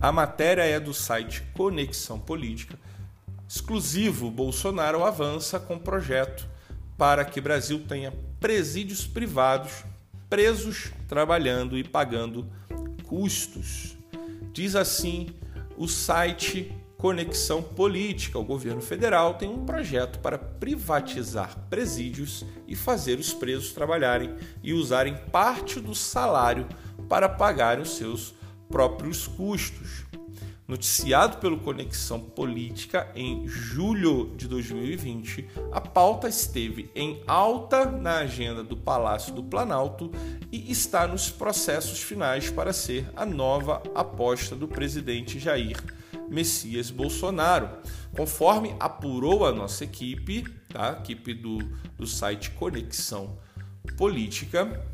A matéria é do site Conexão Política. Exclusivo, Bolsonaro avança com projeto para que Brasil tenha presídios privados, presos trabalhando e pagando custos. Diz assim o site Conexão Política. O governo federal tem um projeto para privatizar presídios e fazer os presos trabalharem e usarem parte do salário para pagar os seus próprios custos. Noticiado pelo Conexão Política em julho de 2020, a pauta esteve em alta na agenda do Palácio do Planalto e está nos processos finais para ser a nova aposta do presidente Jair Messias Bolsonaro. Conforme apurou a nossa equipe, tá? a equipe do, do site Conexão Política,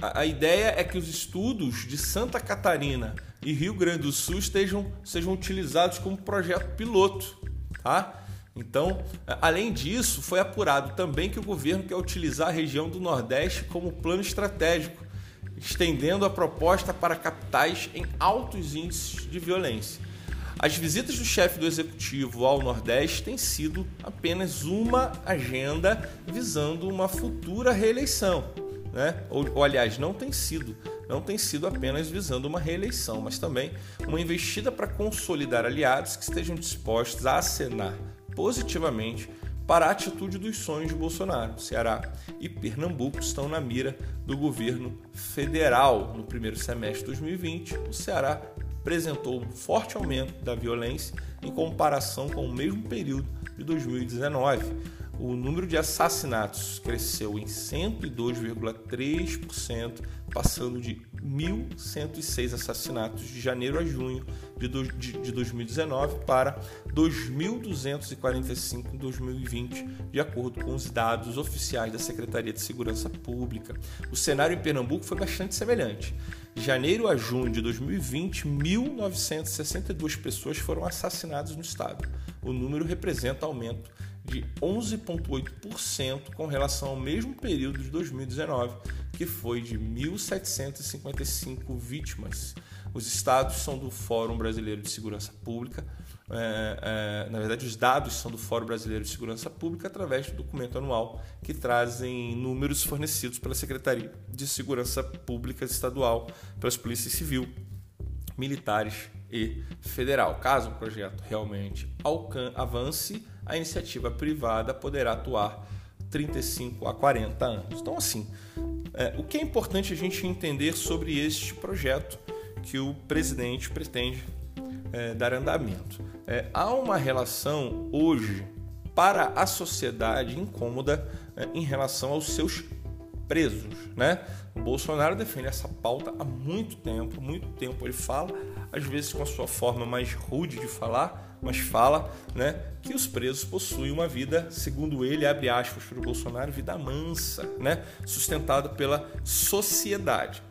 a, a ideia é que os estudos de Santa Catarina e Rio Grande do Sul estejam, sejam utilizados como projeto piloto. Tá? Então, além disso, foi apurado também que o governo quer utilizar a região do Nordeste como plano estratégico, estendendo a proposta para capitais em altos índices de violência. As visitas do chefe do executivo ao Nordeste têm sido apenas uma agenda visando uma futura reeleição, né? Ou, ou aliás, não tem sido, não tem sido apenas visando uma reeleição, mas também uma investida para consolidar aliados que estejam dispostos a acenar positivamente para a atitude dos sonhos de Bolsonaro. Ceará e Pernambuco estão na mira do governo federal. No primeiro semestre de 2020, o Ceará apresentou um forte aumento da violência em comparação com o mesmo período de 2019. O número de assassinatos cresceu em 102,3%, passando de 1.106 assassinatos de janeiro a junho de, do, de, de 2019 para 2.245 em 2020, de acordo com os dados oficiais da Secretaria de Segurança Pública. O cenário em Pernambuco foi bastante semelhante. De janeiro a junho de 2020, 1.962 pessoas foram assassinadas no estado. O número representa aumento de 11,8% com relação ao mesmo período de 2019, que foi de 1.755 vítimas. Os estados são do Fórum Brasileiro de Segurança Pública. É, é, na verdade, os dados são do Fórum Brasileiro de Segurança Pública através do documento anual que trazem números fornecidos pela Secretaria de Segurança Pública Estadual, pelas polícias civil, militares e federal. Caso o projeto realmente avance, a iniciativa privada poderá atuar 35 a 40 anos. Então, assim, é, o que é importante a gente entender sobre este projeto que o presidente pretende é, dar andamento? É, há uma relação hoje para a sociedade incômoda é, em relação aos seus presos, né? O Bolsonaro defende essa pauta há muito tempo, muito tempo ele fala, às vezes com a sua forma mais rude de falar, mas fala, né, que os presos possuem uma vida, segundo ele, abre aspas para o Bolsonaro, vida mansa, né, sustentada pela sociedade.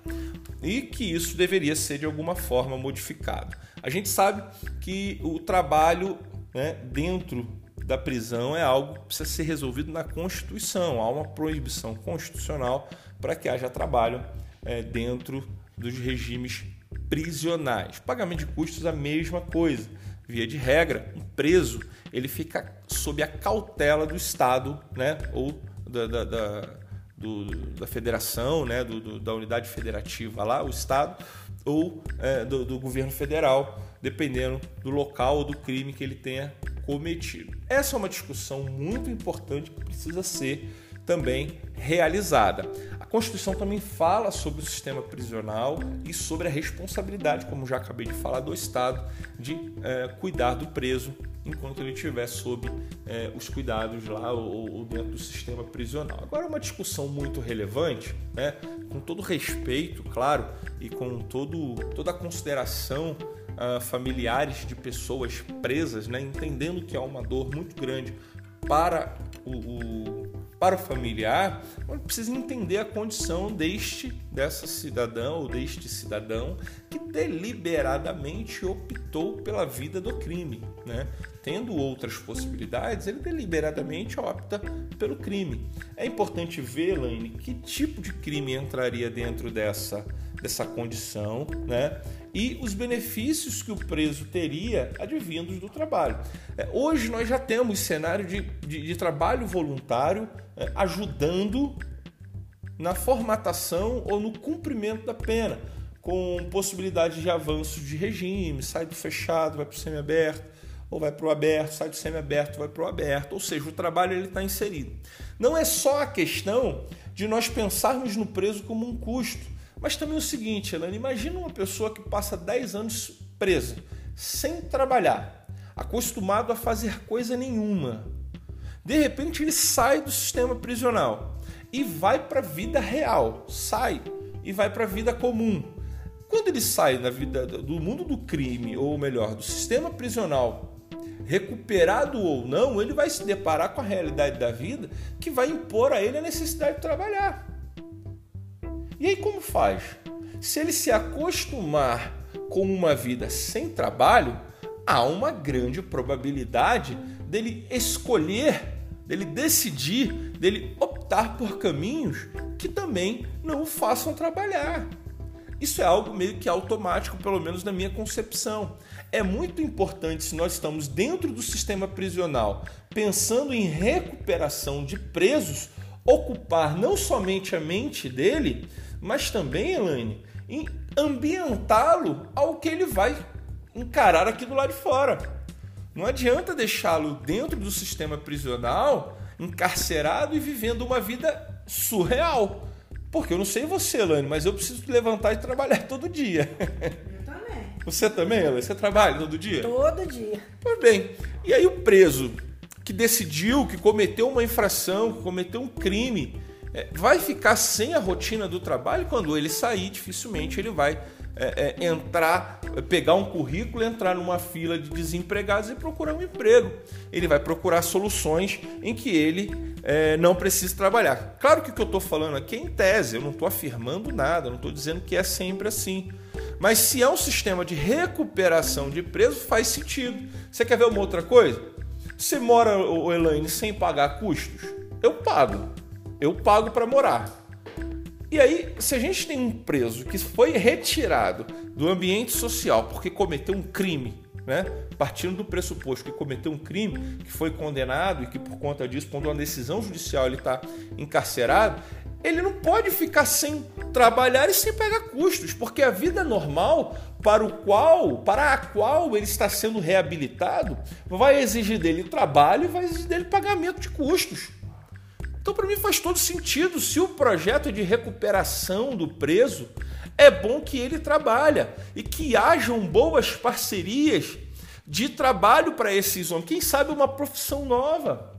E que isso deveria ser de alguma forma modificado. A gente sabe que o trabalho né, dentro da prisão é algo que precisa ser resolvido na Constituição. Há uma proibição constitucional para que haja trabalho é, dentro dos regimes prisionais. Pagamento de custos a mesma coisa. Via de regra, um preso ele fica sob a cautela do Estado, né, ou da, da, da, do, da federação, né, do, do, da unidade federativa lá, o Estado, ou é, do, do governo federal, dependendo do local ou do crime que ele tenha cometido. Essa é uma discussão muito importante que precisa ser também realizada. A Constituição também fala sobre o sistema prisional e sobre a responsabilidade, como já acabei de falar, do Estado de é, cuidar do preso enquanto ele estiver sob é, os cuidados lá ou, ou, dentro do sistema prisional. Agora, uma discussão muito relevante, né, com todo respeito, claro, e com todo, toda a consideração uh, familiares de pessoas presas, né, entendendo que há uma dor muito grande para o, o para o familiar, precisa entender a condição deste dessa cidadã ou deste cidadão que deliberadamente optou pela vida do crime, né? Tendo outras possibilidades, ele deliberadamente opta pelo crime. É importante ver, Elaine, que tipo de crime entraria dentro dessa dessa condição, né? E os benefícios que o preso teria advindos do trabalho. É, hoje nós já temos cenário de, de, de trabalho voluntário é, ajudando na formatação ou no cumprimento da pena, com possibilidade de avanço de regime, sai do fechado, vai para o semiaberto, ou vai para o aberto, sai do semiaberto, vai para o aberto, ou seja, o trabalho ele está inserido. Não é só a questão de nós pensarmos no preso como um custo, mas também o seguinte, Elane, imagina uma pessoa que passa 10 anos presa, sem trabalhar, acostumado a fazer coisa nenhuma. De repente ele sai do sistema prisional e vai para a vida real, sai e vai para a vida comum. Quando ele sai da vida do mundo do crime, ou melhor, do sistema prisional, recuperado ou não, ele vai se deparar com a realidade da vida que vai impor a ele a necessidade de trabalhar. E aí como faz? Se ele se acostumar com uma vida sem trabalho, há uma grande probabilidade dele escolher, dele decidir, dele optar por caminhos que também não o façam trabalhar. Isso é algo meio que automático, pelo menos na minha concepção. É muito importante, se nós estamos dentro do sistema prisional, pensando em recuperação de presos, ocupar não somente a mente dele, mas também, Elaine, em ambientá-lo ao que ele vai encarar aqui do lado de fora. Não adianta deixá-lo dentro do sistema prisional encarcerado e vivendo uma vida surreal. Porque eu não sei você, Elane, mas eu preciso levantar e trabalhar todo dia. Eu também. Você também, Elane? Você trabalha todo dia? Todo dia. Pois bem. E aí o preso que decidiu, que cometeu uma infração, que cometeu um crime, é, vai ficar sem a rotina do trabalho quando ele sair, dificilmente ele vai é, é, entrar, pegar um currículo, entrar numa fila de desempregados e procurar um emprego. Ele vai procurar soluções em que ele é, não precise trabalhar. Claro que o que eu estou falando aqui é em tese, eu não estou afirmando nada, não estou dizendo que é sempre assim. Mas se é um sistema de recuperação de preso, faz sentido. Você quer ver uma outra coisa? Você mora, Elaine, sem pagar custos? Eu pago. Eu pago para morar. E aí, se a gente tem um preso que foi retirado do ambiente social porque cometeu um crime, né? partindo do pressuposto que cometeu um crime, que foi condenado e que por conta disso, por uma decisão judicial, ele está encarcerado, ele não pode ficar sem trabalhar e sem pagar custos, porque a vida normal para o qual, para a qual ele está sendo reabilitado, vai exigir dele trabalho e vai exigir dele pagamento de custos. Então, para mim, faz todo sentido. Se o projeto de recuperação do preso é bom que ele trabalhe e que hajam boas parcerias de trabalho para esses homens. Quem sabe uma profissão nova.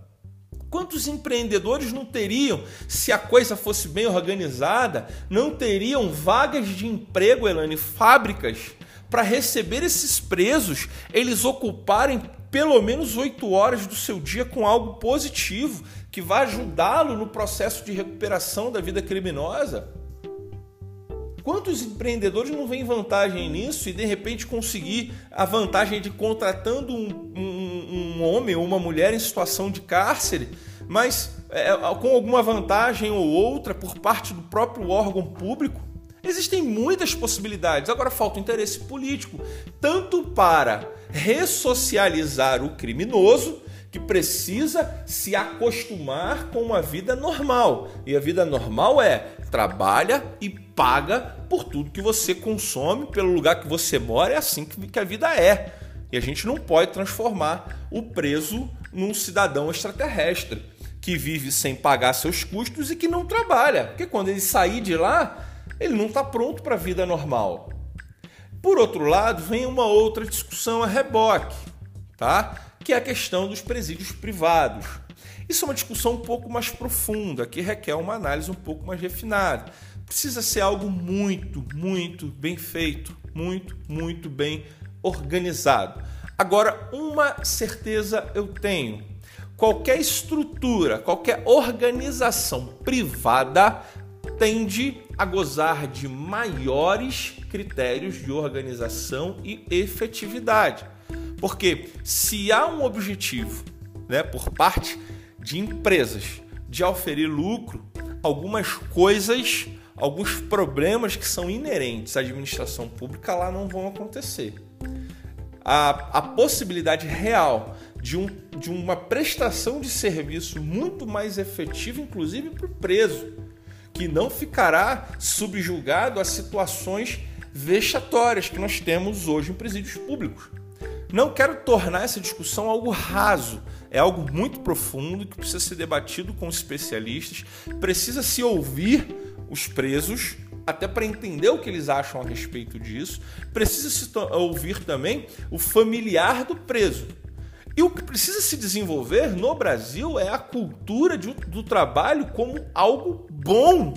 Quantos empreendedores não teriam, se a coisa fosse bem organizada, não teriam vagas de emprego, Elane, fábricas, para receber esses presos, eles ocuparem pelo menos oito horas do seu dia com algo positivo, que vai ajudá-lo no processo de recuperação da vida criminosa. Quantos empreendedores não veem vantagem nisso e de repente conseguir a vantagem de contratando um, um, um homem ou uma mulher em situação de cárcere, mas é, com alguma vantagem ou outra por parte do próprio órgão público? Existem muitas possibilidades. Agora falta o interesse político, tanto para ressocializar o criminoso, que precisa se acostumar com uma vida normal. E a vida normal é trabalha e paga por tudo que você consome, pelo lugar que você mora, é assim que a vida é. E a gente não pode transformar o preso num cidadão extraterrestre que vive sem pagar seus custos e que não trabalha. Porque quando ele sair de lá, ele não está pronto para a vida normal. Por outro lado, vem uma outra discussão a reboque, tá? Que é a questão dos presídios privados. Isso é uma discussão um pouco mais profunda, que requer uma análise um pouco mais refinada. Precisa ser algo muito, muito bem feito, muito, muito bem organizado. Agora, uma certeza eu tenho: qualquer estrutura, qualquer organização privada tende a gozar de maiores critérios de organização e efetividade. Porque se há um objetivo né, por parte de empresas de oferir lucro, algumas coisas alguns problemas que são inerentes à administração pública lá não vão acontecer. A, a possibilidade real de, um, de uma prestação de serviço muito mais efetiva, inclusive para o preso, que não ficará subjugado a situações vexatórias que nós temos hoje em presídios públicos. Não quero tornar essa discussão algo raso, é algo muito profundo que precisa ser debatido com especialistas, precisa se ouvir os presos, até para entender o que eles acham a respeito disso, precisa se ouvir também o familiar do preso. E o que precisa se desenvolver no Brasil é a cultura de, do trabalho como algo bom.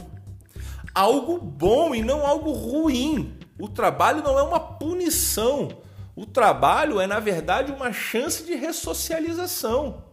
Algo bom e não algo ruim. O trabalho não é uma punição. O trabalho é, na verdade, uma chance de ressocialização.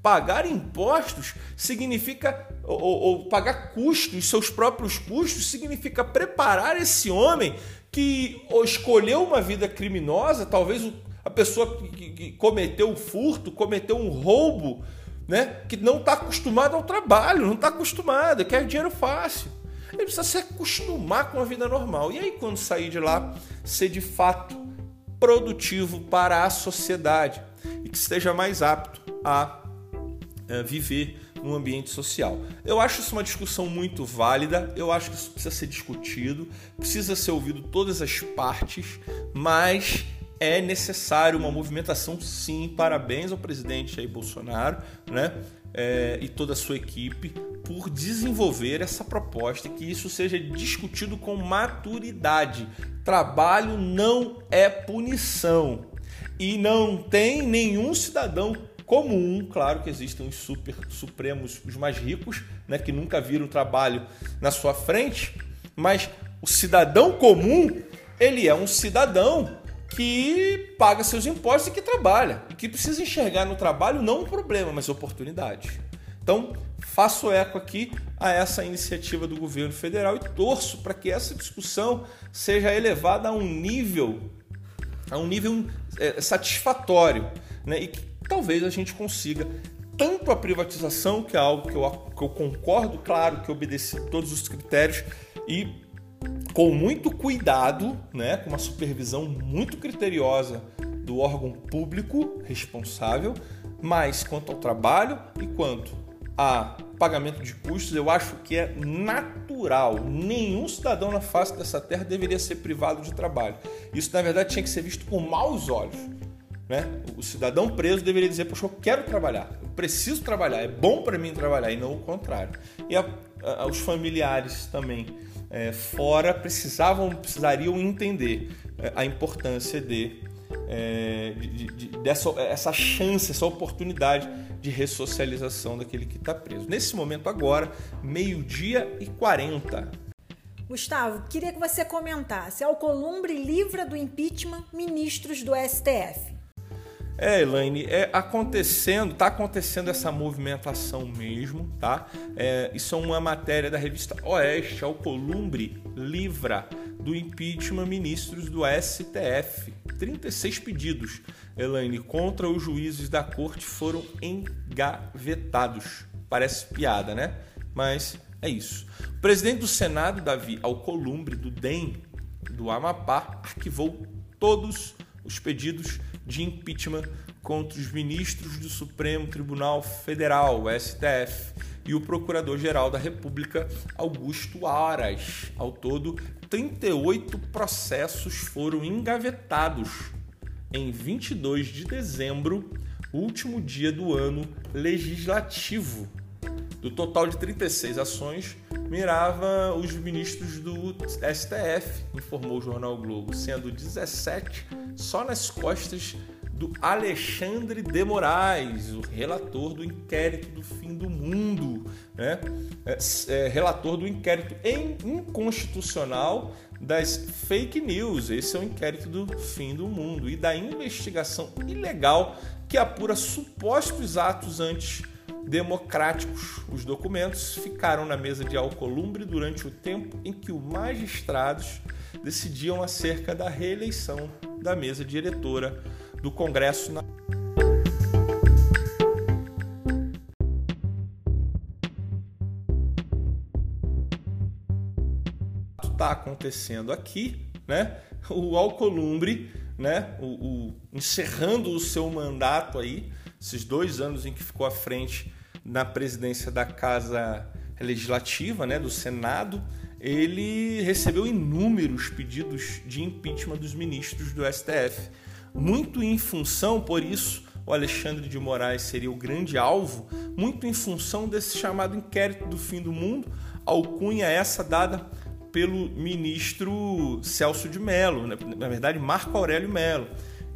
Pagar impostos significa, ou, ou, pagar custos, seus próprios custos, significa preparar esse homem que escolheu uma vida criminosa, talvez a pessoa que, cometeu um furto, cometeu um roubo, né? que não está acostumado ao trabalho, não está acostumado, quer dinheiro fácil. Ele precisa se acostumar com a vida normal. E aí, quando sair de lá, ser de fato produtivo para a sociedade e que esteja mais apto a é, viver no ambiente social. Eu acho isso uma discussão muito válida, eu acho que isso precisa ser discutido, precisa ser ouvido todas as partes, mas é necessário uma movimentação sim. Parabéns ao presidente Jair Bolsonaro, né? É, e toda a sua equipe por desenvolver essa proposta que isso seja discutido com maturidade. Trabalho não é punição e não tem nenhum cidadão comum, claro que existem os super supremos, os mais ricos, né, que nunca viram trabalho na sua frente, mas o cidadão comum, ele é um cidadão que paga seus impostos e que trabalha, e que precisa enxergar no trabalho não um problema, mas oportunidade. Então, faço eco aqui a essa iniciativa do governo federal e torço para que essa discussão seja elevada a um nível a um nível é, satisfatório, né? E que talvez a gente consiga tanto a privatização, que é algo que eu, que eu concordo, claro, que obedece todos os critérios e com muito cuidado, né, com uma supervisão muito criteriosa do órgão público responsável, mas quanto ao trabalho e quanto a pagamento de custos, eu acho que é natural. Nenhum cidadão na face dessa terra deveria ser privado de trabalho. Isso, na verdade, tinha que ser visto com maus olhos. Né? O cidadão preso deveria dizer: Poxa, eu quero trabalhar, eu preciso trabalhar, é bom para mim trabalhar, e não o contrário. E a, a, os familiares também é, fora precisavam, precisariam entender é, a importância de, é, de, de, dessa essa chance, essa oportunidade de ressocialização daquele que está preso. Nesse momento agora, meio-dia e 40. Gustavo, queria que você comentasse. Alcolumbre livra do impeachment ministros do STF. É, Elaine, é acontecendo, tá acontecendo essa movimentação mesmo, tá? É, isso é uma matéria da revista Oeste, Alcolumbre livra do impeachment ministros do STF. 36 pedidos, Elaine, contra os juízes da corte foram engavetados. Parece piada, né? Mas é isso. O presidente do Senado, Davi Alcolumbre, do DEM, do Amapá, arquivou todos os pedidos de impeachment contra os ministros do Supremo Tribunal Federal, STF, e o Procurador-Geral da República, Augusto Aras. Ao todo, 38 processos foram engavetados em 22 de dezembro, último dia do ano legislativo. Do total de 36 ações, mirava os ministros do STF, informou o jornal Globo, sendo 17 só nas costas do Alexandre de Moraes, o relator do inquérito do fim do mundo, né? É, é, relator do inquérito inconstitucional das fake news. Esse é o inquérito do fim do mundo e da investigação ilegal que apura supostos atos antes democráticos. Os documentos ficaram na mesa de Alcolumbre durante o tempo em que os magistrados decidiam acerca da reeleição da mesa diretora do Congresso está acontecendo aqui, né? O Alcolumbre, né? O, o, encerrando o seu mandato aí, esses dois anos em que ficou à frente na presidência da Casa Legislativa, né? Do Senado, ele recebeu inúmeros pedidos de impeachment dos ministros do STF, muito em função, por isso, o Alexandre de Moraes seria o grande alvo, muito em função desse chamado inquérito do fim do mundo, alcunha essa dada pelo ministro Celso de Mello, né? na verdade Marco Aurélio Mello.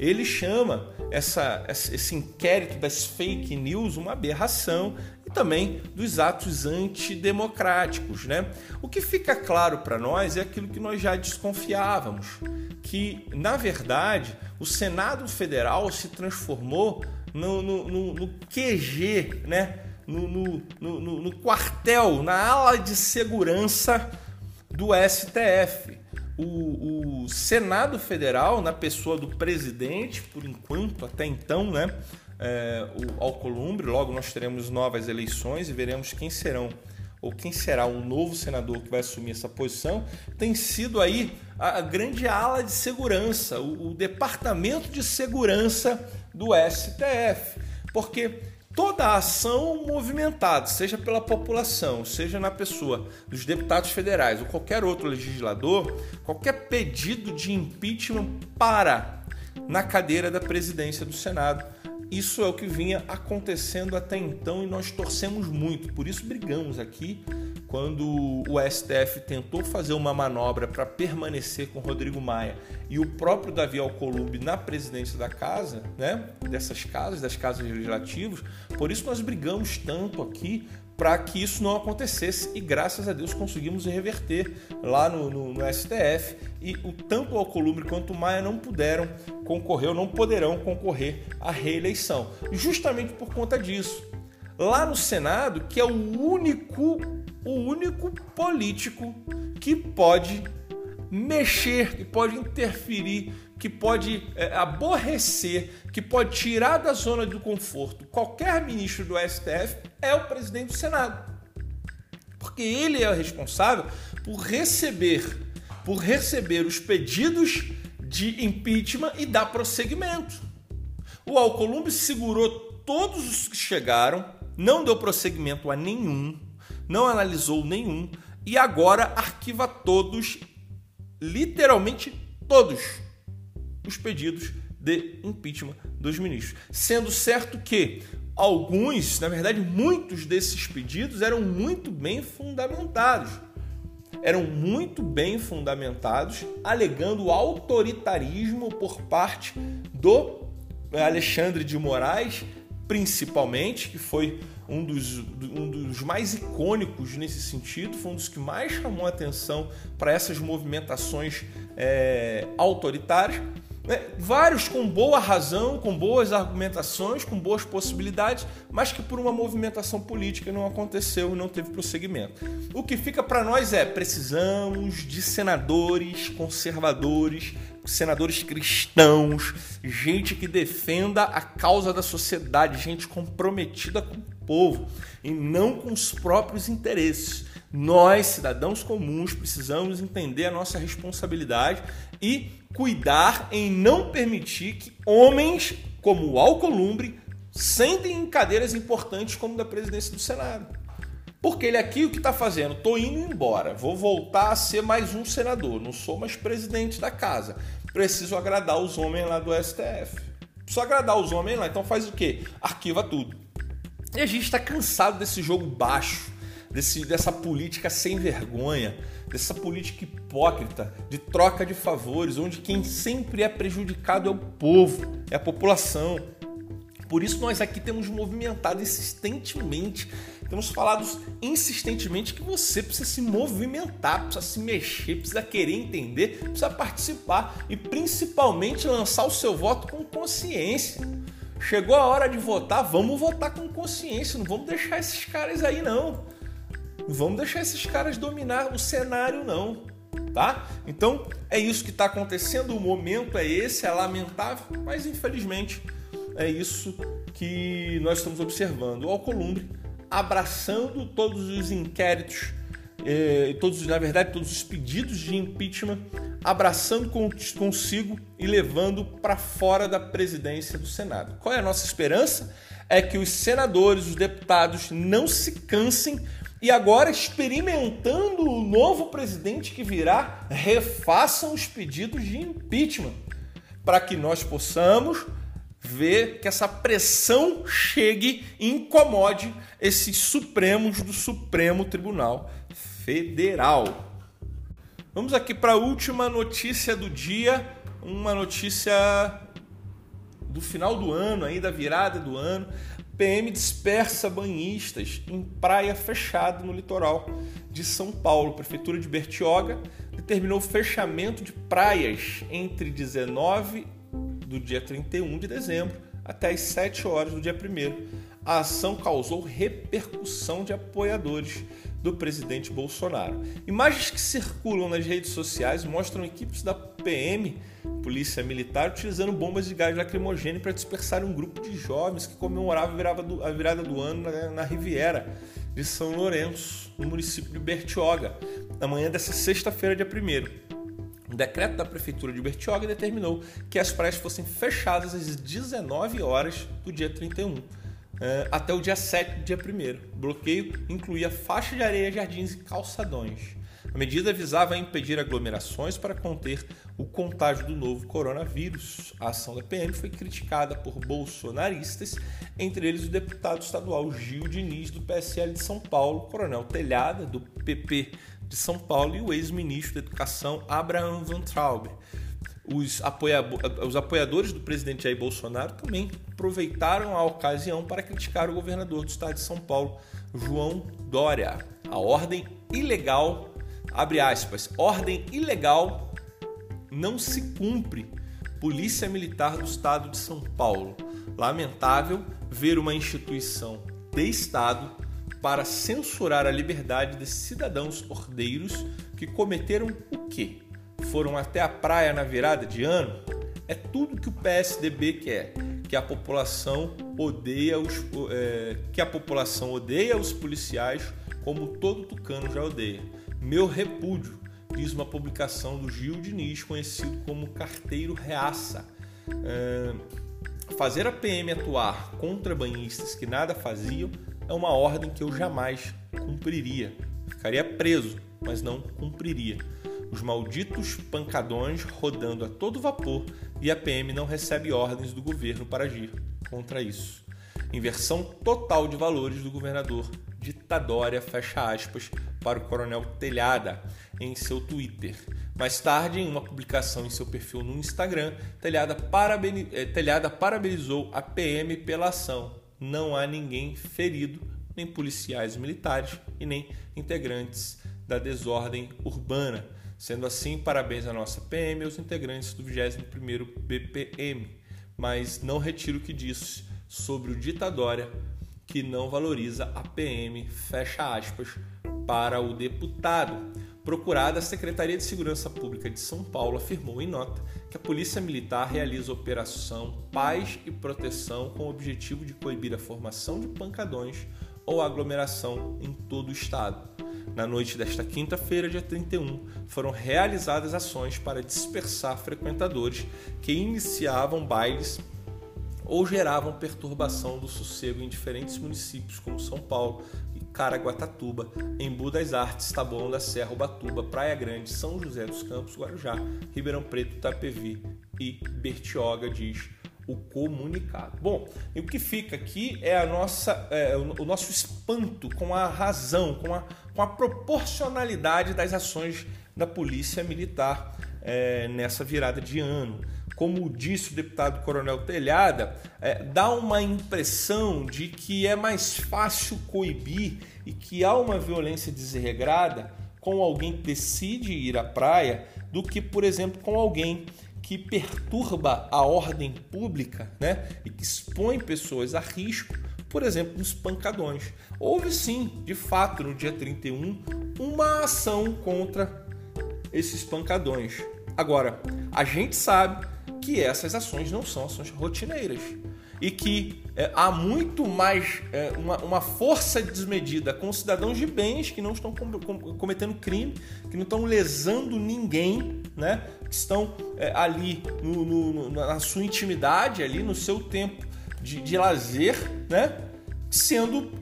Ele chama essa, esse inquérito das fake news uma aberração e também dos atos antidemocráticos. Né? O que fica claro para nós é aquilo que nós já desconfiávamos, que, na verdade, o Senado Federal se transformou no, no, no, no QG, né? No, no, no, quartel, na ala de segurança do STF. O, o, Senado Federal, na pessoa do presidente, por enquanto, até então, né? É, o Alcolumbre, logo nós teremos novas eleições e veremos quem serão ou quem será o novo senador que vai assumir essa posição, tem sido aí a grande ala de segurança, o, o departamento de segurança do STF. Porque toda ação movimentada, seja pela população, seja na pessoa dos deputados federais ou qualquer outro legislador, qualquer pedido de impeachment para na cadeira da presidência do Senado isso é o que vinha acontecendo até então e nós torcemos muito. Por isso brigamos aqui quando o STF tentou fazer uma manobra para permanecer com Rodrigo Maia e o próprio Davi Alcolumbre na presidência da casa, né, dessas casas, das casas legislativas. Por isso nós brigamos tanto aqui para que isso não acontecesse. E graças a Deus conseguimos reverter lá no, no, no STF e o, tanto o Alcolumbre quanto o Maia não puderam concorrer ou não poderão concorrer à reeleição, justamente por conta disso. Lá no Senado, que é o único, o único político que pode mexer, que pode interferir, que pode é, aborrecer, que pode tirar da zona do conforto qualquer ministro do STF é o presidente do Senado. Porque ele é o responsável por receber, por receber os pedidos de impeachment e dar prosseguimento. O Alcolumbre segurou todos os que chegaram, não deu prosseguimento a nenhum, não analisou nenhum e agora arquiva todos literalmente todos os pedidos de impeachment dos ministros. Sendo certo que alguns, na verdade, muitos desses pedidos eram muito bem fundamentados. Eram muito bem fundamentados, alegando autoritarismo por parte do Alexandre de Moraes, principalmente, que foi um dos, um dos mais icônicos nesse sentido, foi um dos que mais chamou atenção para essas movimentações é, autoritárias. Né? Vários com boa razão, com boas argumentações, com boas possibilidades, mas que por uma movimentação política não aconteceu e não teve prosseguimento. O que fica para nós é: precisamos de senadores conservadores, senadores cristãos, gente que defenda a causa da sociedade, gente comprometida com o povo e não com os próprios interesses. Nós, cidadãos comuns, precisamos entender a nossa responsabilidade e cuidar em não permitir que homens como o Alcolumbre sentem em cadeiras importantes como da presidência do Senado. Porque ele aqui o que está fazendo? Estou indo embora, vou voltar a ser mais um senador, não sou mais presidente da casa. Preciso agradar os homens lá do STF. Preciso agradar os homens lá, então faz o quê? Arquiva tudo. E a gente está cansado desse jogo baixo, desse, dessa política sem vergonha, dessa política hipócrita, de troca de favores, onde quem sempre é prejudicado é o povo, é a população. Por isso nós aqui temos movimentado insistentemente, temos falado insistentemente que você precisa se movimentar, precisa se mexer, precisa querer entender, precisa participar e principalmente lançar o seu voto com consciência. Chegou a hora de votar, vamos votar com consciência, não vamos deixar esses caras aí não. Vamos deixar esses caras dominar o cenário não, tá? Então, é isso que está acontecendo, o momento é esse, é lamentável, mas infelizmente é isso que nós estamos observando. O Alcolumbre abraçando todos os inquéritos eh, todos, na verdade, todos os pedidos de impeachment, abraçando consigo e levando para fora da presidência do Senado. Qual é a nossa esperança? É que os senadores, os deputados não se cansem e agora, experimentando o novo presidente que virá, refaçam os pedidos de impeachment para que nós possamos ver que essa pressão chegue e incomode esses supremos do Supremo Tribunal Federal. Vamos aqui para a última notícia do dia, uma notícia do final do ano, aí da virada do ano. PM dispersa banhistas em praia fechada no litoral de São Paulo. Prefeitura de Bertioga determinou o fechamento de praias entre 19 do dia 31 de dezembro até as 7 horas do dia 1 A ação causou repercussão de apoiadores do presidente Bolsonaro. Imagens que circulam nas redes sociais mostram equipes da PM, Polícia Militar, utilizando bombas de gás lacrimogêneo para dispersar um grupo de jovens que comemoravam a virada do ano na, na Riviera de São Lourenço, no município de Bertioga, na manhã dessa sexta-feira, dia 1 um decreto da Prefeitura de Bertioga determinou que as praias fossem fechadas às 19 horas do dia 31 eh, até o dia 7 do dia 1. O bloqueio incluía faixa de areia, jardins e calçadões. A medida visava impedir aglomerações para conter o contágio do novo coronavírus. A ação da PM foi criticada por bolsonaristas, entre eles o deputado estadual Gil Diniz, do PSL de São Paulo, Coronel Telhada, do PP de São Paulo, e o ex-ministro da Educação Abraham Van Traub os, apoia os apoiadores do presidente Jair Bolsonaro também aproveitaram a ocasião para criticar o governador do estado de São Paulo, João Dória. A ordem ilegal, abre aspas, ordem ilegal não se cumpre. Polícia Militar do Estado de São Paulo. Lamentável ver uma instituição de Estado para censurar a liberdade de cidadãos ordeiros que cometeram o quê? Foram até a praia na virada de ano, é tudo que o PSDB quer, que a população odeia os, é, que a população odeia os policiais como todo tucano já odeia. Meu repúdio, diz uma publicação do Gil Diniz, conhecido como Carteiro Reaça. É, fazer a PM atuar contra banhistas que nada faziam é uma ordem que eu jamais cumpriria. Ficaria preso, mas não cumpriria os malditos pancadões rodando a todo vapor e a PM não recebe ordens do governo para agir contra isso. Inversão total de valores do governador ditadória, fecha aspas, para o coronel Telhada em seu Twitter. Mais tarde, em uma publicação em seu perfil no Instagram, Telhada, eh, Telhada parabenizou a PM pela ação. Não há ninguém ferido, nem policiais militares e nem integrantes da desordem urbana. Sendo assim, parabéns à nossa PM e aos integrantes do 21º BPM, mas não retiro o que disse sobre o ditadória que não valoriza a PM, fecha aspas, para o deputado. Procurada, a Secretaria de Segurança Pública de São Paulo afirmou em nota que a Polícia Militar realiza operação Paz e Proteção com o objetivo de coibir a formação de pancadões ou aglomeração em todo o estado. Na noite desta quinta-feira, dia 31, foram realizadas ações para dispersar frequentadores que iniciavam bailes ou geravam perturbação do sossego em diferentes municípios como São Paulo, Caraguatatuba, Embu das Artes, Taboão da Serra, Ubatuba, Praia Grande, São José dos Campos, Guarujá, Ribeirão Preto, Itapevi e Bertioga, diz o comunicado. Bom, e o que fica aqui é, a nossa, é, o nosso espanto com a razão, com a, com a proporcionalidade das ações da Polícia Militar é, nessa virada de ano. Como disse o deputado Coronel Telhada, é, dá uma impressão de que é mais fácil coibir e que há uma violência desregrada com alguém que decide ir à praia do que, por exemplo, com alguém que perturba a ordem pública né, e que expõe pessoas a risco, por exemplo, nos pancadões. Houve sim, de fato, no dia 31, uma ação contra esses pancadões. Agora, a gente sabe que essas ações não são ações rotineiras. e que é, há muito mais é, uma, uma, força desmedida com cidadãos de bens que não estão com, com, cometendo crime, que não estão lesando ninguém, né? que estão é, ali no, no, na sua intimidade, ali no seu tempo de, de lazer, né? sendo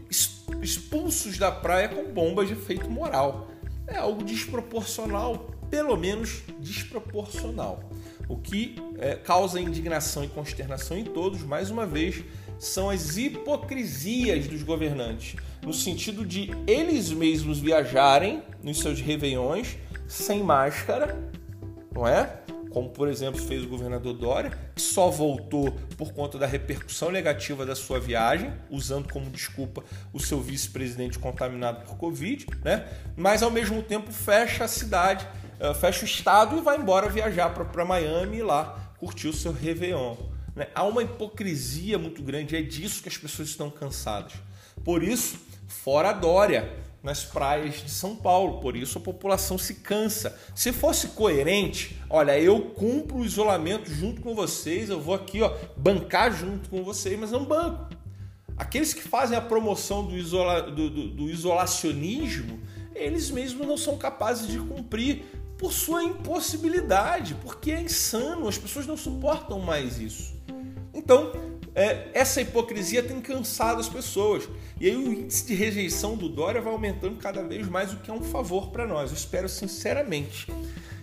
expulsos da praia com bombas de efeito moral. É algo desproporcional, pelo menos desproporcional. O que é, causa indignação e consternação em todos, mais uma vez, são as hipocrisias dos governantes, no sentido de eles mesmos viajarem nos seus réveillões sem máscara, não é? Como, por exemplo, fez o governador Dória, que só voltou por conta da repercussão negativa da sua viagem, usando como desculpa o seu vice-presidente contaminado por Covid, né? mas ao mesmo tempo fecha a cidade, eh, fecha o estado e vai embora viajar para Miami e lá curtir o seu Réveillon. Né? Há uma hipocrisia muito grande, é disso que as pessoas estão cansadas. Por isso, fora Dória, nas praias de São Paulo, por isso a população se cansa. Se fosse coerente, olha, eu cumpro o isolamento junto com vocês, eu vou aqui ó, bancar junto com vocês, mas não banco. Aqueles que fazem a promoção do, isola, do, do, do isolacionismo, eles mesmos não são capazes de cumprir por sua impossibilidade, porque é insano, as pessoas não suportam mais isso. Então, é, essa hipocrisia tem cansado as pessoas. E aí o índice de rejeição do Dória vai aumentando cada vez mais, o que é um favor para nós. Eu espero sinceramente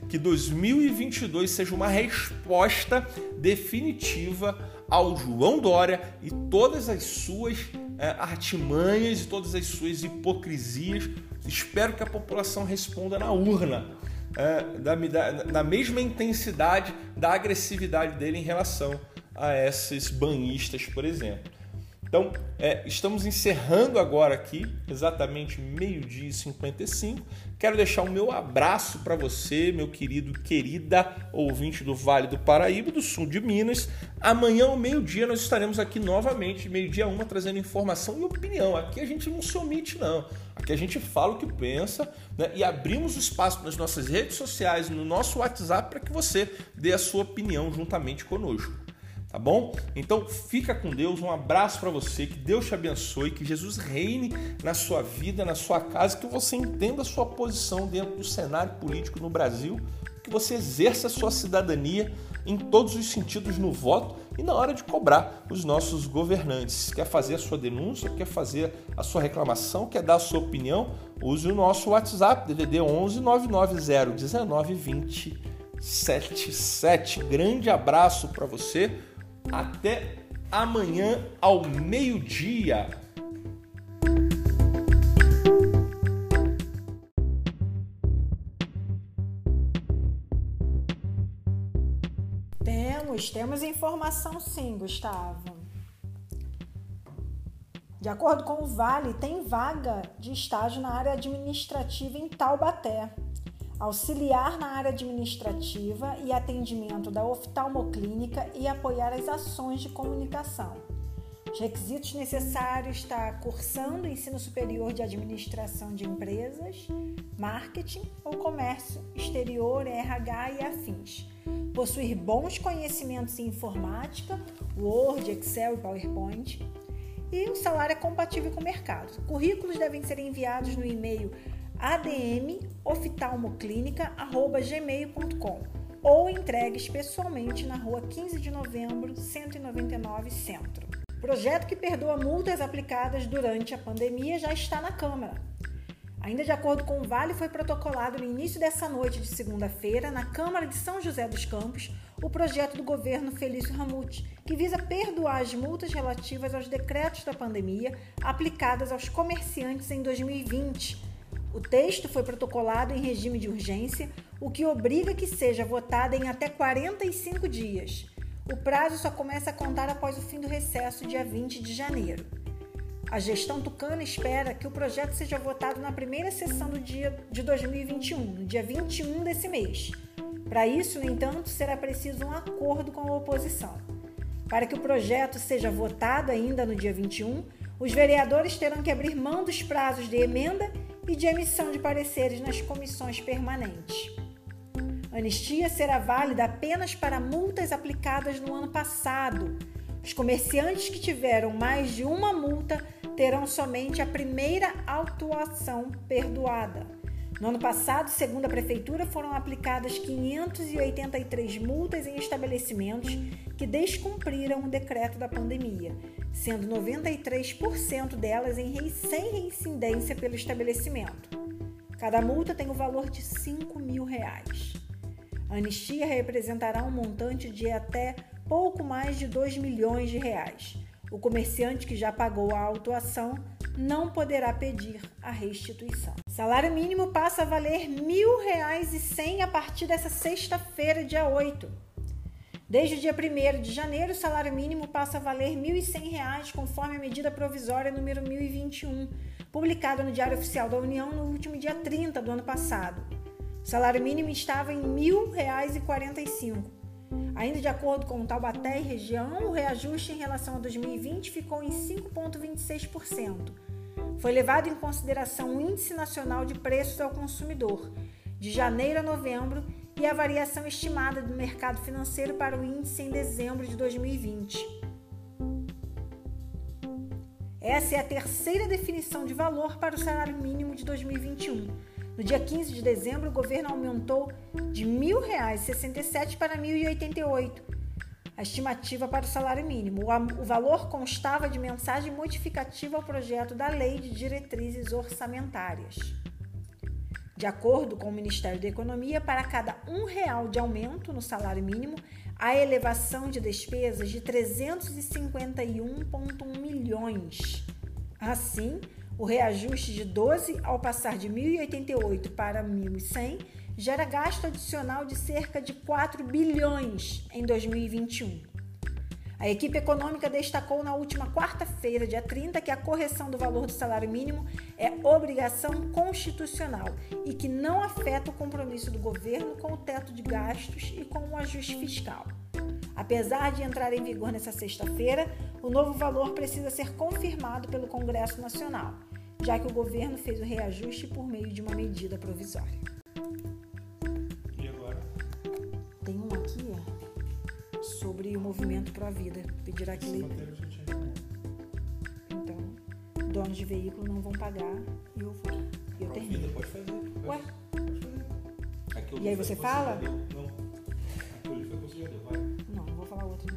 que 2022 seja uma resposta definitiva ao João Dória e todas as suas é, artimanhas e todas as suas hipocrisias. Espero que a população responda na urna. É, da, da, da mesma intensidade da agressividade dele em relação a esses banhistas, por exemplo. Então, é, estamos encerrando agora aqui, exatamente meio-dia e 55. Quero deixar o meu abraço para você, meu querido, querida ouvinte do Vale do Paraíba, do sul de Minas. Amanhã, ao meio-dia, nós estaremos aqui novamente, meio-dia uma, trazendo informação e opinião. Aqui a gente não se omite, não. Aqui a gente fala o que pensa né? e abrimos espaço nas nossas redes sociais, no nosso WhatsApp, para que você dê a sua opinião juntamente conosco tá bom? Então fica com Deus, um abraço para você, que Deus te abençoe, que Jesus reine na sua vida, na sua casa, que você entenda a sua posição dentro do cenário político no Brasil, que você exerça a sua cidadania em todos os sentidos no voto e na hora de cobrar os nossos governantes. Quer fazer a sua denúncia, quer fazer a sua reclamação, quer dar a sua opinião, use o nosso WhatsApp DDD 11 990 19 20 77. Grande abraço para você até amanhã ao meio-dia. Temos, temos informação sim, Gustavo. De acordo com o Vale, tem vaga de estágio na área administrativa em Taubaté auxiliar na área administrativa e atendimento da oftalmoclínica e apoiar as ações de comunicação. Os requisitos necessários está cursando ensino superior de administração de empresas, marketing ou comércio exterior, RH e afins. Possuir bons conhecimentos em informática, Word, Excel e PowerPoint. E o salário é compatível com o mercado. Currículos devem ser enviados no e-mail admoftalmoclínica.gmail.com ou entregues pessoalmente na rua 15 de novembro, 199 Centro. O projeto que perdoa multas aplicadas durante a pandemia já está na Câmara. Ainda de acordo com o Vale, foi protocolado no início dessa noite de segunda-feira, na Câmara de São José dos Campos, o projeto do governo Felício Ramute, que visa perdoar as multas relativas aos decretos da pandemia aplicadas aos comerciantes em 2020 o texto foi protocolado em regime de urgência, o que obriga que seja votada em até 45 dias. O prazo só começa a contar após o fim do recesso, dia 20 de janeiro. A gestão tucana espera que o projeto seja votado na primeira sessão do dia de 2021, no dia 21 desse mês. Para isso, no entanto, será preciso um acordo com a oposição. Para que o projeto seja votado ainda no dia 21, os vereadores terão que abrir mão dos prazos de emenda e de emissão de pareceres nas comissões permanentes. A anistia será válida apenas para multas aplicadas no ano passado, Os comerciantes que tiveram mais de uma multa terão somente a primeira autuação perdoada. No ano passado, segundo a Prefeitura, foram aplicadas 583 multas em estabelecimentos que descumpriram o decreto da pandemia, sendo 93% delas em sem reincidência pelo estabelecimento. Cada multa tem o valor de 5 mil reais. A anistia representará um montante de até pouco mais de 2 milhões de reais. O comerciante que já pagou a autuação não poderá pedir a restituição. Salário mínimo passa a valer R$ 1.100 a partir dessa sexta-feira, dia 8. Desde o dia 1 de janeiro, o salário mínimo passa a valer R$ 1.100, conforme a medida provisória número 1021, publicada no Diário Oficial da União no último dia 30 do ano passado. O salário mínimo estava em R$ 1.045. Ainda de acordo com Taubaté e região, o reajuste em relação a 2020 ficou em 5,26%. Foi levado em consideração o Índice Nacional de Preços ao Consumidor, de janeiro a novembro, e a variação estimada do mercado financeiro para o índice em dezembro de 2020. Essa é a terceira definição de valor para o salário mínimo de 2021 no dia 15 de dezembro, o governo aumentou de R$ 1.067 para R$ 1.088 a estimativa para o salário mínimo. O valor constava de mensagem modificativa ao projeto da Lei de Diretrizes Orçamentárias. De acordo com o Ministério da Economia, para cada um real de aumento no salário mínimo, há elevação de despesas de 351,1 milhões. Assim, o reajuste de 12 ao passar de 1.088 para 1.100 gera gasto adicional de cerca de 4 bilhões em 2021. A equipe econômica destacou na última quarta-feira, dia 30, que a correção do valor do salário mínimo é obrigação constitucional e que não afeta o compromisso do governo com o teto de gastos e com o ajuste fiscal. Apesar de entrar em vigor nessa sexta-feira, o novo valor precisa ser confirmado pelo Congresso Nacional, já que o governo fez o reajuste por meio de uma medida provisória. E agora? Tem um aqui ó, sobre o movimento Pro Vida. Pedirá que lê. Então, donos de veículo não vão pagar e eu vou. Eu termino. Pode fazer. Ué? Pode fazer. E aí você fala? Não. Aquilo foi que outro.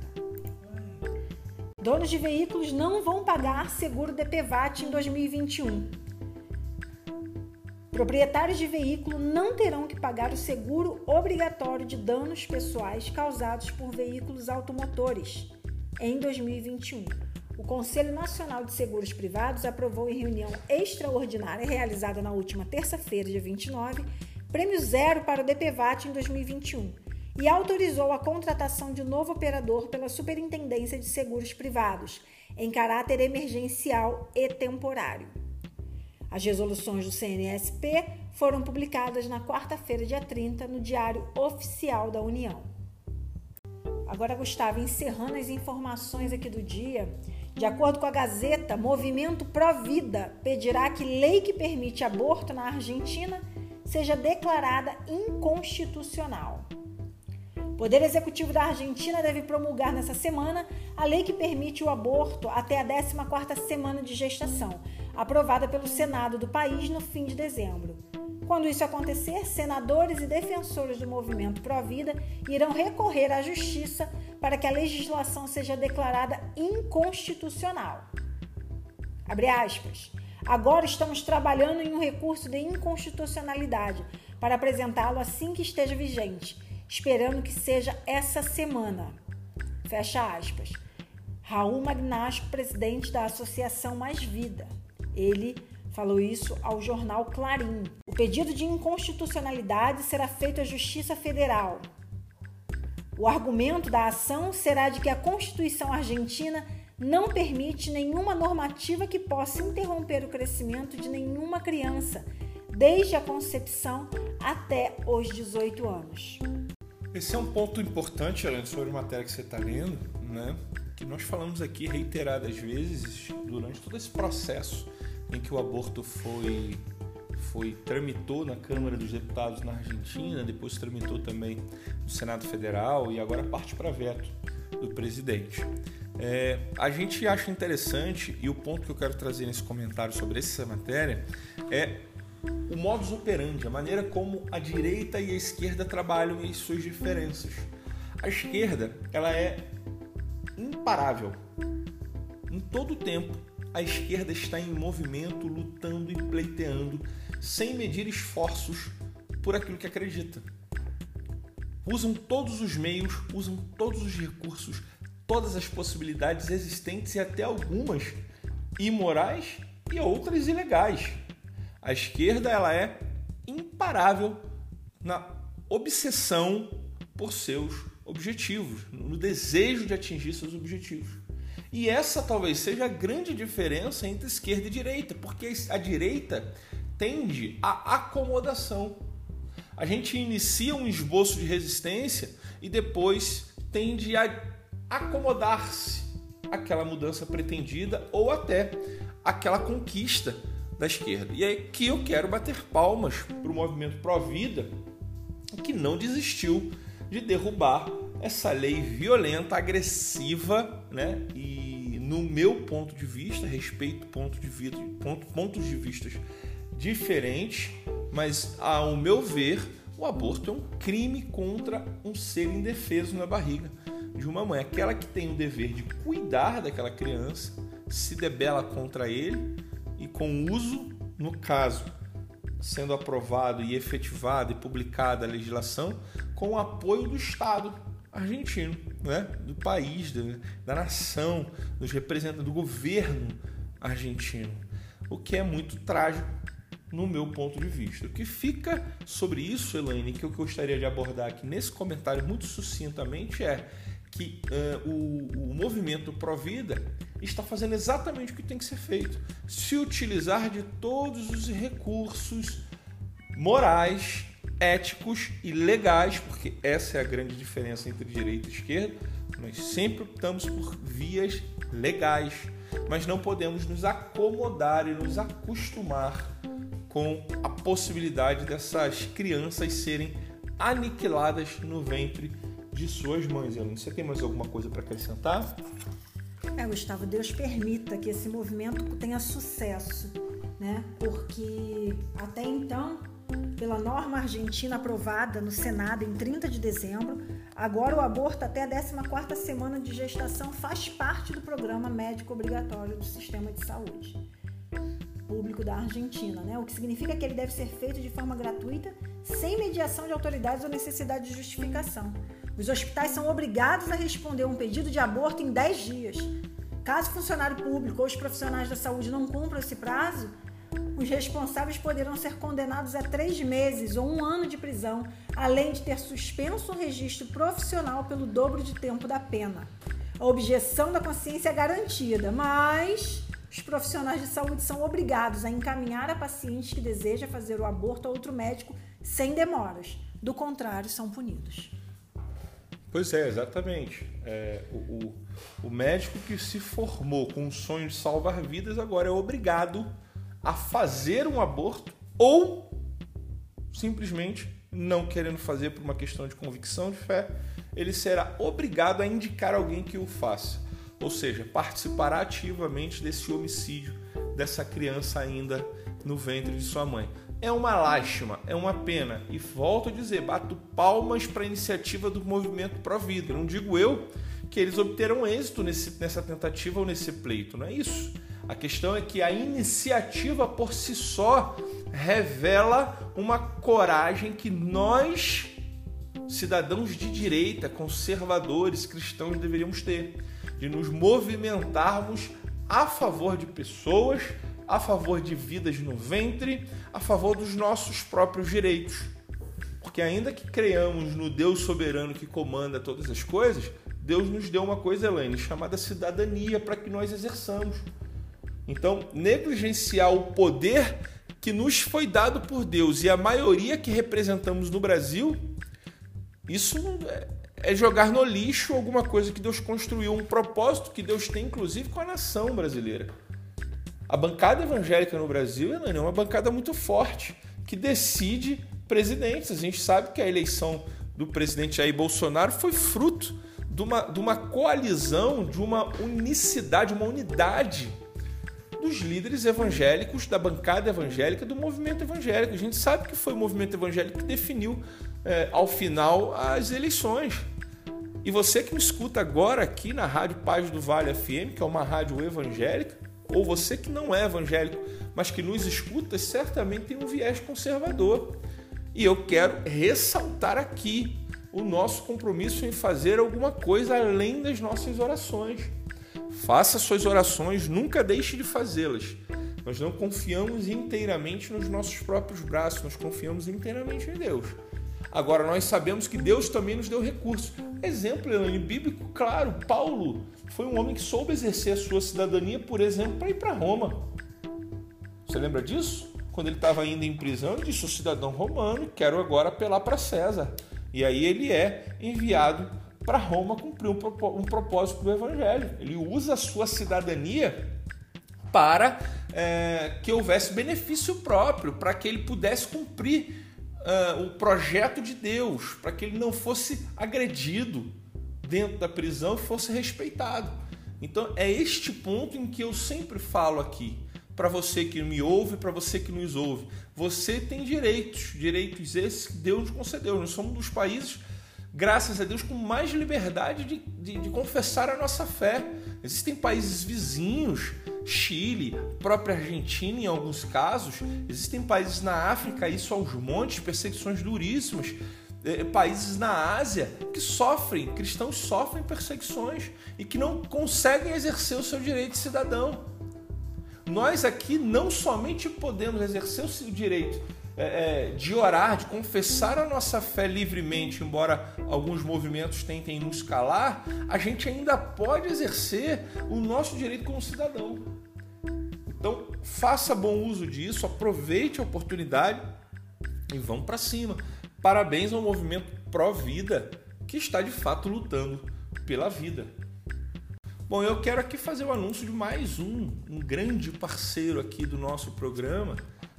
Donos de veículos não vão pagar seguro DPVAT em 2021. Proprietários de veículo não terão que pagar o seguro obrigatório de danos pessoais causados por veículos automotores em 2021. O Conselho Nacional de Seguros Privados aprovou em reunião extraordinária realizada na última terça-feira, dia 29, prêmio zero para o DPVAT em 2021 e autorizou a contratação de um novo operador pela Superintendência de Seguros Privados, em caráter emergencial e temporário. As resoluções do CNSP foram publicadas na quarta-feira, dia 30, no Diário Oficial da União. Agora, Gustavo, encerrando as informações aqui do dia, de acordo com a Gazeta, Movimento Pró Vida pedirá que lei que permite aborto na Argentina seja declarada inconstitucional. Poder Executivo da Argentina deve promulgar nessa semana a lei que permite o aborto até a 14ª semana de gestação, aprovada pelo Senado do país no fim de dezembro. Quando isso acontecer, senadores e defensores do movimento Pró-Vida irão recorrer à Justiça para que a legislação seja declarada inconstitucional. Agora estamos trabalhando em um recurso de inconstitucionalidade para apresentá-lo assim que esteja vigente, esperando que seja essa semana. Fecha aspas. Raul Magnasco, presidente da Associação Mais Vida. Ele falou isso ao jornal Clarim. O pedido de inconstitucionalidade será feito à Justiça Federal. O argumento da ação será de que a Constituição argentina não permite nenhuma normativa que possa interromper o crescimento de nenhuma criança, desde a concepção até os 18 anos. Esse é um ponto importante, Helena, sobre a matéria que você está lendo, né? que nós falamos aqui reiteradas vezes durante todo esse processo em que o aborto foi foi tramitou na Câmara dos Deputados na Argentina, depois tramitou também no Senado Federal e agora parte para veto do presidente. É, a gente acha interessante, e o ponto que eu quero trazer nesse comentário sobre essa matéria é o modus operandi, a maneira como a direita e a esquerda trabalham e suas diferenças. A esquerda, ela é imparável. Em todo o tempo, a esquerda está em movimento, lutando e pleiteando, sem medir esforços por aquilo que acredita. Usam todos os meios, usam todos os recursos, todas as possibilidades existentes e até algumas imorais e outras ilegais. A esquerda ela é imparável na obsessão por seus objetivos, no desejo de atingir seus objetivos. E essa talvez seja a grande diferença entre esquerda e direita, porque a direita tende à acomodação. A gente inicia um esboço de resistência e depois tende a acomodar-se àquela mudança pretendida ou até aquela conquista da esquerda. E é que eu quero bater palmas para o movimento Pró-Vida, que não desistiu de derrubar essa lei violenta, agressiva, né? E no meu ponto de vista, respeito ponto de vista, ponto, pontos de vistas diferentes, mas ao meu ver, o aborto é um crime contra um ser indefeso na barriga de uma mãe, aquela que tem o dever de cuidar daquela criança, se debela contra ele e com uso, no caso, sendo aprovado e efetivada e publicada a legislação, com o apoio do Estado argentino, né? do país, da, da nação, dos representantes do governo argentino. O que é muito trágico no meu ponto de vista. O que fica sobre isso, Elaine, que eu gostaria de abordar aqui nesse comentário muito sucintamente é que uh, o, o movimento Provida está fazendo exatamente o que tem que ser feito: se utilizar de todos os recursos morais, éticos e legais, porque essa é a grande diferença entre direita e esquerda. Nós sempre optamos por vias legais, mas não podemos nos acomodar e nos acostumar com a possibilidade dessas crianças serem aniquiladas no ventre de suas mães. Você tem mais alguma coisa para acrescentar? É, Gustavo, Deus permita que esse movimento tenha sucesso, né? Porque até então, pela norma argentina aprovada no Senado em 30 de dezembro, agora o aborto até a 14ª semana de gestação faz parte do programa médico obrigatório do sistema de saúde público da Argentina, né? o que significa que ele deve ser feito de forma gratuita, sem mediação de autoridades ou necessidade de justificação. Os hospitais são obrigados a responder um pedido de aborto em 10 dias. Caso o funcionário público ou os profissionais da saúde não cumpram esse prazo, os responsáveis poderão ser condenados a três meses ou um ano de prisão, além de ter suspenso o registro profissional pelo dobro de tempo da pena. A objeção da consciência é garantida, mas os profissionais de saúde são obrigados a encaminhar a paciente que deseja fazer o aborto a outro médico sem demoras. Do contrário, são punidos. Pois é, exatamente. É, o, o, o, médico que se formou com o sonho de salvar vidas agora é obrigado a fazer um aborto ou simplesmente não querendo fazer por uma questão de convicção de fé, ele será obrigado a indicar alguém que o faça ou seja, participará ativamente desse homicídio dessa criança ainda no ventre de sua mãe. É uma lástima, é uma pena. E volto a dizer, bato palmas para a iniciativa do movimento Pro Vida. Não digo eu que eles obterão êxito nesse, nessa tentativa ou nesse pleito, não é isso. A questão é que a iniciativa por si só revela uma coragem que nós, cidadãos de direita, conservadores, cristãos, deveríamos ter de nos movimentarmos a favor de pessoas, a favor de vidas no ventre, a favor dos nossos próprios direitos. Porque ainda que creiamos no Deus soberano que comanda todas as coisas, Deus nos deu uma coisa, Elaine, chamada cidadania para que nós exerçamos. Então, negligenciar o poder que nos foi dado por Deus e a maioria que representamos no Brasil, isso é, é jogar no lixo alguma coisa que Deus construiu, um propósito que Deus tem, inclusive, com a nação brasileira. A bancada evangélica no Brasil é uma bancada muito forte, que decide presidentes. A gente sabe que a eleição do presidente Jair Bolsonaro foi fruto de uma, de uma coalizão, de uma unicidade, uma unidade dos líderes evangélicos, da bancada evangélica, do movimento evangélico. A gente sabe que foi o movimento evangélico que definiu, é, ao final, as eleições. E você que me escuta agora aqui na Rádio Paz do Vale FM, que é uma rádio evangélica, ou você que não é evangélico, mas que nos escuta, certamente tem um viés conservador. E eu quero ressaltar aqui o nosso compromisso em fazer alguma coisa além das nossas orações. Faça suas orações, nunca deixe de fazê-las. Nós não confiamos inteiramente nos nossos próprios braços, nós confiamos inteiramente em Deus. Agora, nós sabemos que Deus também nos deu recursos. Exemplo, Elaine, bíblico, claro, Paulo foi um homem que soube exercer a sua cidadania, por exemplo, para ir para Roma. Você lembra disso? Quando ele estava ainda em prisão, ele disse: Sou cidadão romano, quero agora apelar para César. E aí ele é enviado para Roma cumprir um, propósito do Evangelho. Ele usa a sua cidadania para é, que houvesse benefício próprio, para que ele pudesse cumprir uh, o projeto de Deus, para que ele não fosse agredido dentro da prisão fosse respeitado. Então é este ponto em que eu sempre falo aqui para você que me ouve, para você que nos ouve. Você tem direitos, direitos esses que Deus concedeu. Nós somos um dos países, graças a Deus, com mais liberdade de, de, de confessar a nossa fé. Existem países vizinhos, Chile, própria Argentina em alguns casos, existem países na África, isso aos montes, perseguições duríssimas, países na Ásia que sofrem, cristãos sofrem perseguições e que não conseguem exercer o seu direito de cidadão nós aqui não somente podemos exercer o direito é, de orar, de confessar a nossa fé livremente, embora alguns movimentos tentem nos calar, a gente ainda pode exercer o nosso direito como cidadão. Então, faça bom uso disso, aproveite a oportunidade e vamos para cima. Parabéns ao movimento pró-vida que está de fato lutando pela vida. Bom, eu quero aqui fazer o anúncio de mais um, um grande parceiro aqui do nosso programa,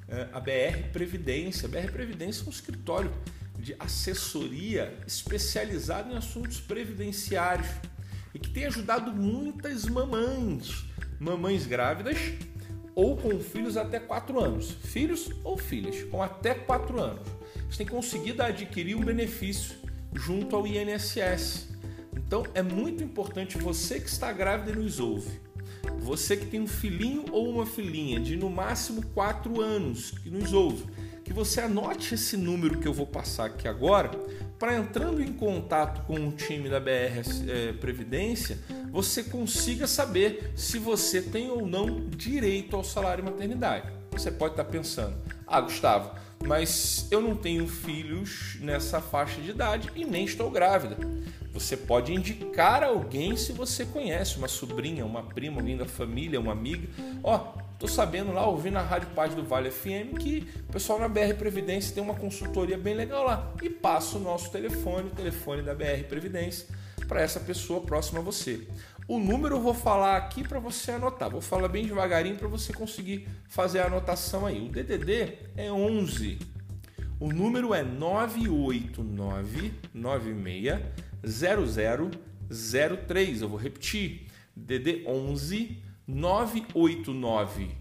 é, a BR Previdência. A BR Previdência é um escritório de assessoria especializado em assuntos previdenciários e que tem ajudado muitas mamães, mamães grávidas ou com filhos até 4 anos, filhos ou filhas com até 4 anos. Eles têm conseguido adquirir um benefício junto ao INSS então é muito importante você que está grávida e nos ouve, você que tem um filhinho ou uma filhinha de no máximo 4 anos que nos ouve, que você anote esse número que eu vou passar aqui agora, para entrando em contato com o time da BR é, Previdência, você consiga saber se você tem ou não direito ao salário maternidade. Você pode estar pensando, ah, Gustavo, mas eu não tenho filhos nessa faixa de idade e nem estou grávida. Você pode indicar alguém se você conhece, uma sobrinha, uma prima, alguém da família, uma amiga. Ó, oh, tô sabendo lá, ouvindo na Rádio Paz do Vale FM, que o pessoal na BR Previdência tem uma consultoria bem legal lá. E passa o nosso telefone, o telefone da BR Previdência, para essa pessoa próxima a você. O número eu vou falar aqui para você anotar. Vou falar bem devagarinho para você conseguir fazer a anotação aí. O DDD é 11. O número é 989 96 0003. Eu vou repetir. DD 11 989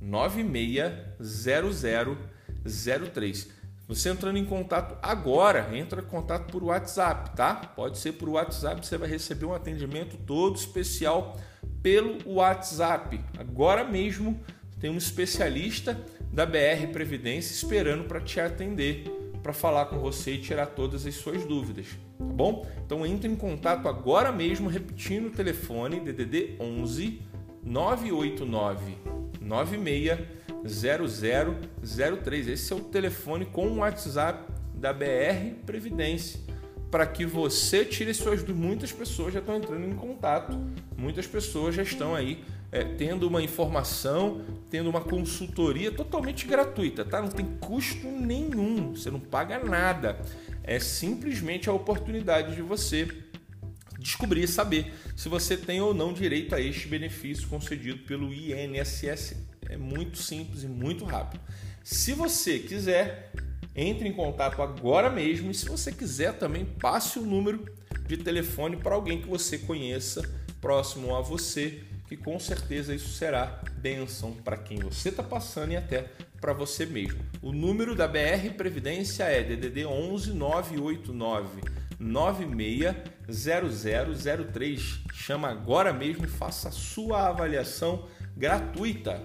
960003. Você entrando em contato agora, entra em contato por WhatsApp, tá? Pode ser por WhatsApp, você vai receber um atendimento todo especial pelo WhatsApp. Agora mesmo tem um especialista da BR Previdência esperando para te atender para falar com você e tirar todas as suas dúvidas, tá bom? Então entre em contato agora mesmo, repetindo o telefone DDD 11 989 96 0003. Esse é o telefone com o WhatsApp da BR Previdência para que você tire suas dúvidas. Muitas pessoas já estão entrando em contato, muitas pessoas já estão aí é, tendo uma informação, tendo uma consultoria totalmente gratuita, tá? Não tem custo nenhum, você não paga nada. É simplesmente a oportunidade de você descobrir e saber se você tem ou não direito a este benefício concedido pelo INSS. É muito simples e muito rápido. Se você quiser, entre em contato agora mesmo e se você quiser também passe o número de telefone para alguém que você conheça próximo a você, que com certeza isso será bênção para quem você está passando e até para você mesmo. O número da BR Previdência é DDD 11 989 960003. Chama agora mesmo e faça a sua avaliação gratuita.